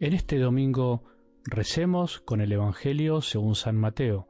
En este domingo recemos con el Evangelio según San Mateo,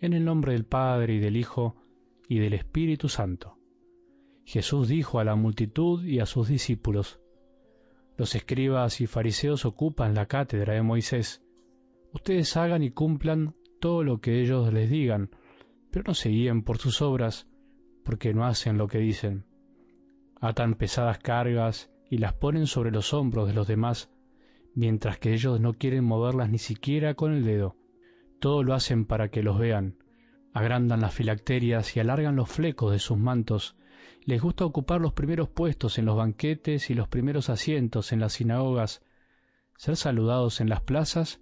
en el nombre del Padre y del Hijo y del Espíritu Santo. Jesús dijo a la multitud y a sus discípulos, Los escribas y fariseos ocupan la cátedra de Moisés. Ustedes hagan y cumplan todo lo que ellos les digan, pero no se guíen por sus obras, porque no hacen lo que dicen. Atan pesadas cargas y las ponen sobre los hombros de los demás, mientras que ellos no quieren moverlas ni siquiera con el dedo. Todo lo hacen para que los vean. Agrandan las filacterias y alargan los flecos de sus mantos. Les gusta ocupar los primeros puestos en los banquetes y los primeros asientos en las sinagogas, ser saludados en las plazas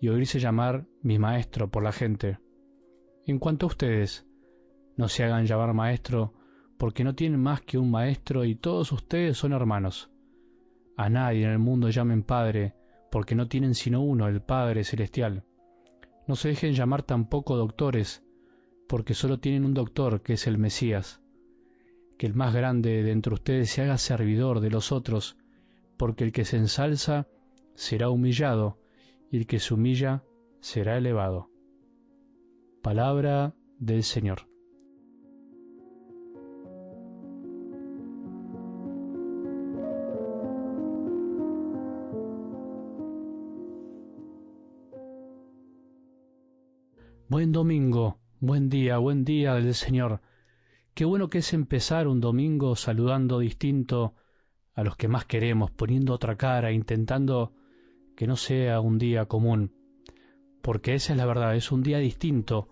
y oírse llamar mi maestro por la gente. En cuanto a ustedes, no se hagan llamar maestro, porque no tienen más que un maestro y todos ustedes son hermanos. A nadie en el mundo llamen Padre, porque no tienen sino uno, el Padre Celestial. No se dejen llamar tampoco doctores, porque solo tienen un doctor, que es el Mesías. Que el más grande de entre ustedes se haga servidor de los otros, porque el que se ensalza será humillado, y el que se humilla será elevado. Palabra del Señor. Buen domingo, buen día, buen día del Señor. Qué bueno que es empezar un domingo saludando distinto a los que más queremos, poniendo otra cara, intentando que no sea un día común. Porque esa es la verdad, es un día distinto,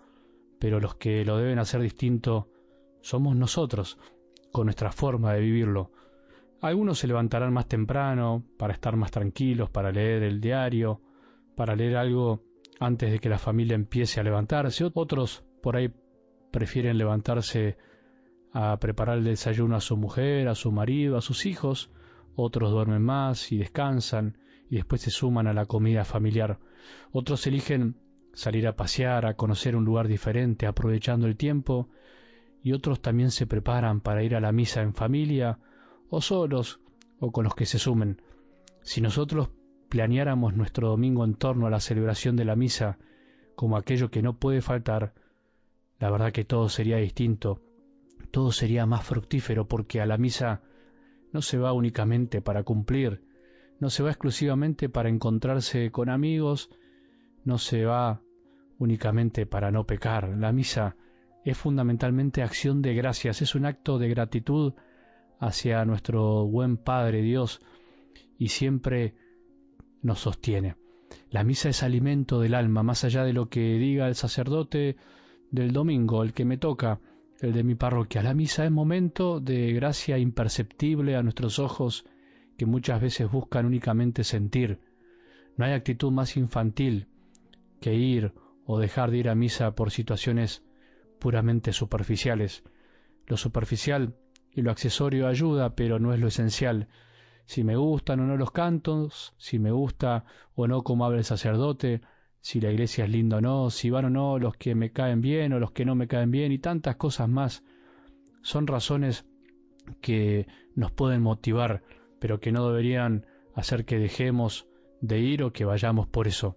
pero los que lo deben hacer distinto somos nosotros, con nuestra forma de vivirlo. Algunos se levantarán más temprano para estar más tranquilos, para leer el diario, para leer algo antes de que la familia empiece a levantarse. Otros por ahí prefieren levantarse a preparar el desayuno a su mujer, a su marido, a sus hijos. Otros duermen más y descansan y después se suman a la comida familiar. Otros eligen salir a pasear, a conocer un lugar diferente, aprovechando el tiempo. Y otros también se preparan para ir a la misa en familia, o solos, o con los que se sumen. Si nosotros planeáramos nuestro domingo en torno a la celebración de la misa como aquello que no puede faltar, la verdad que todo sería distinto, todo sería más fructífero porque a la misa no se va únicamente para cumplir, no se va exclusivamente para encontrarse con amigos, no se va únicamente para no pecar. La misa es fundamentalmente acción de gracias, es un acto de gratitud hacia nuestro buen Padre Dios y siempre nos sostiene. La misa es alimento del alma, más allá de lo que diga el sacerdote del domingo, el que me toca, el de mi parroquia. La misa es momento de gracia imperceptible a nuestros ojos que muchas veces buscan únicamente sentir. No hay actitud más infantil que ir o dejar de ir a misa por situaciones puramente superficiales. Lo superficial y lo accesorio ayuda, pero no es lo esencial si me gustan o no los cantos, si me gusta o no cómo habla el sacerdote, si la iglesia es linda o no, si van o no los que me caen bien o los que no me caen bien y tantas cosas más. Son razones que nos pueden motivar, pero que no deberían hacer que dejemos de ir o que vayamos por eso.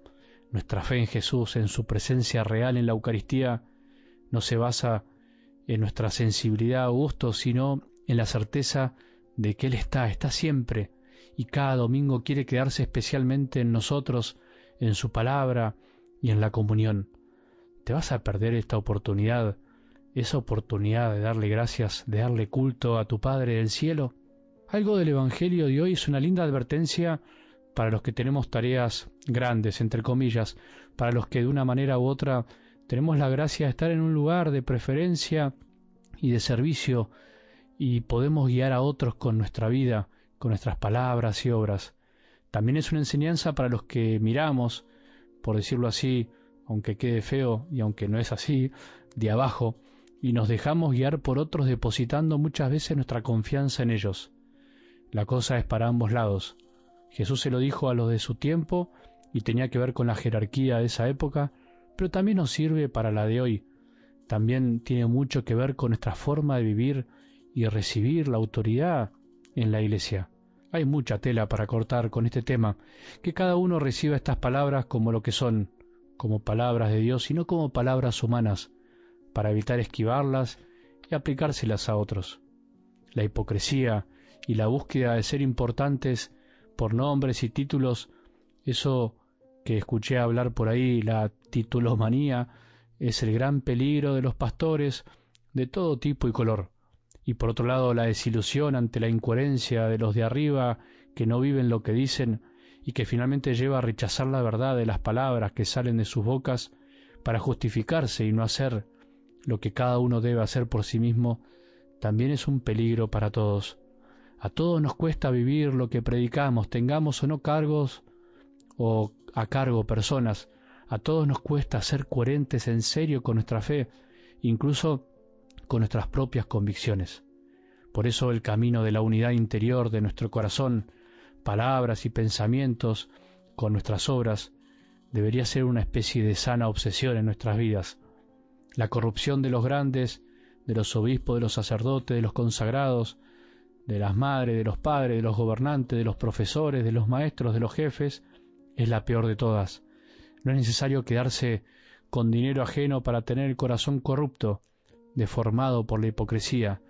Nuestra fe en Jesús, en su presencia real en la Eucaristía, no se basa en nuestra sensibilidad o gusto, sino en la certeza de que Él está, está siempre, y cada domingo quiere quedarse especialmente en nosotros, en su palabra y en la comunión. ¿Te vas a perder esta oportunidad, esa oportunidad de darle gracias, de darle culto a tu Padre del cielo? Algo del Evangelio de hoy es una linda advertencia para los que tenemos tareas grandes, entre comillas, para los que de una manera u otra tenemos la gracia de estar en un lugar de preferencia y de servicio y podemos guiar a otros con nuestra vida, con nuestras palabras y obras. También es una enseñanza para los que miramos, por decirlo así, aunque quede feo y aunque no es así, de abajo, y nos dejamos guiar por otros depositando muchas veces nuestra confianza en ellos. La cosa es para ambos lados. Jesús se lo dijo a los de su tiempo y tenía que ver con la jerarquía de esa época, pero también nos sirve para la de hoy. También tiene mucho que ver con nuestra forma de vivir y recibir la autoridad en la iglesia. Hay mucha tela para cortar con este tema, que cada uno reciba estas palabras como lo que son, como palabras de Dios y no como palabras humanas, para evitar esquivarlas y aplicárselas a otros. La hipocresía y la búsqueda de ser importantes por nombres y títulos, eso que escuché hablar por ahí, la titulomanía, es el gran peligro de los pastores de todo tipo y color. Y por otro lado, la desilusión ante la incoherencia de los de arriba que no viven lo que dicen y que finalmente lleva a rechazar la verdad de las palabras que salen de sus bocas para justificarse y no hacer lo que cada uno debe hacer por sí mismo, también es un peligro para todos. A todos nos cuesta vivir lo que predicamos, tengamos o no cargos o a cargo personas. A todos nos cuesta ser coherentes en serio con nuestra fe, incluso con nuestras propias convicciones. Por eso el camino de la unidad interior de nuestro corazón, palabras y pensamientos con nuestras obras, debería ser una especie de sana obsesión en nuestras vidas la corrupción de los grandes, de los obispos, de los sacerdotes, de los consagrados, de las madres, de los padres, de los gobernantes, de los profesores, de los maestros, de los jefes, es la peor de todas. No es necesario quedarse con dinero ajeno para tener el corazón corrupto, deformado por la hipocresía.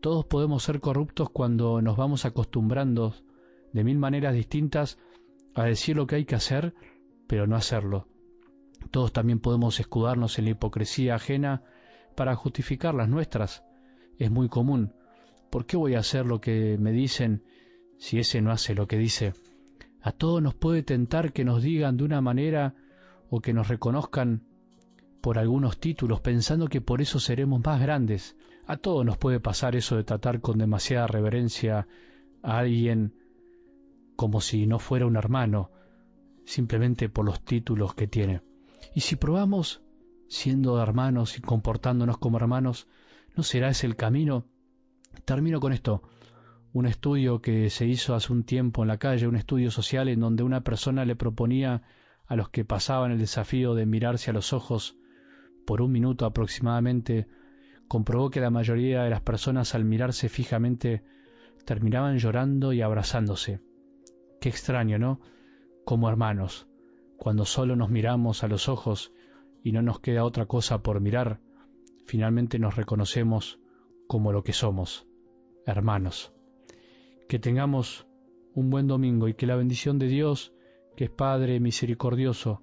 Todos podemos ser corruptos cuando nos vamos acostumbrando de mil maneras distintas a decir lo que hay que hacer, pero no hacerlo. Todos también podemos escudarnos en la hipocresía ajena para justificar las nuestras. Es muy común. ¿Por qué voy a hacer lo que me dicen si ese no hace lo que dice? A todos nos puede tentar que nos digan de una manera o que nos reconozcan por algunos títulos pensando que por eso seremos más grandes. A todos nos puede pasar eso de tratar con demasiada reverencia a alguien como si no fuera un hermano, simplemente por los títulos que tiene. Y si probamos siendo hermanos y comportándonos como hermanos, ¿no será ese el camino? Termino con esto. Un estudio que se hizo hace un tiempo en la calle, un estudio social en donde una persona le proponía a los que pasaban el desafío de mirarse a los ojos por un minuto aproximadamente, comprobó que la mayoría de las personas al mirarse fijamente terminaban llorando y abrazándose. Qué extraño, ¿no? Como hermanos cuando solo nos miramos a los ojos y no nos queda otra cosa por mirar, finalmente nos reconocemos como lo que somos, hermanos. Que tengamos un buen domingo y que la bendición de Dios, que es Padre misericordioso,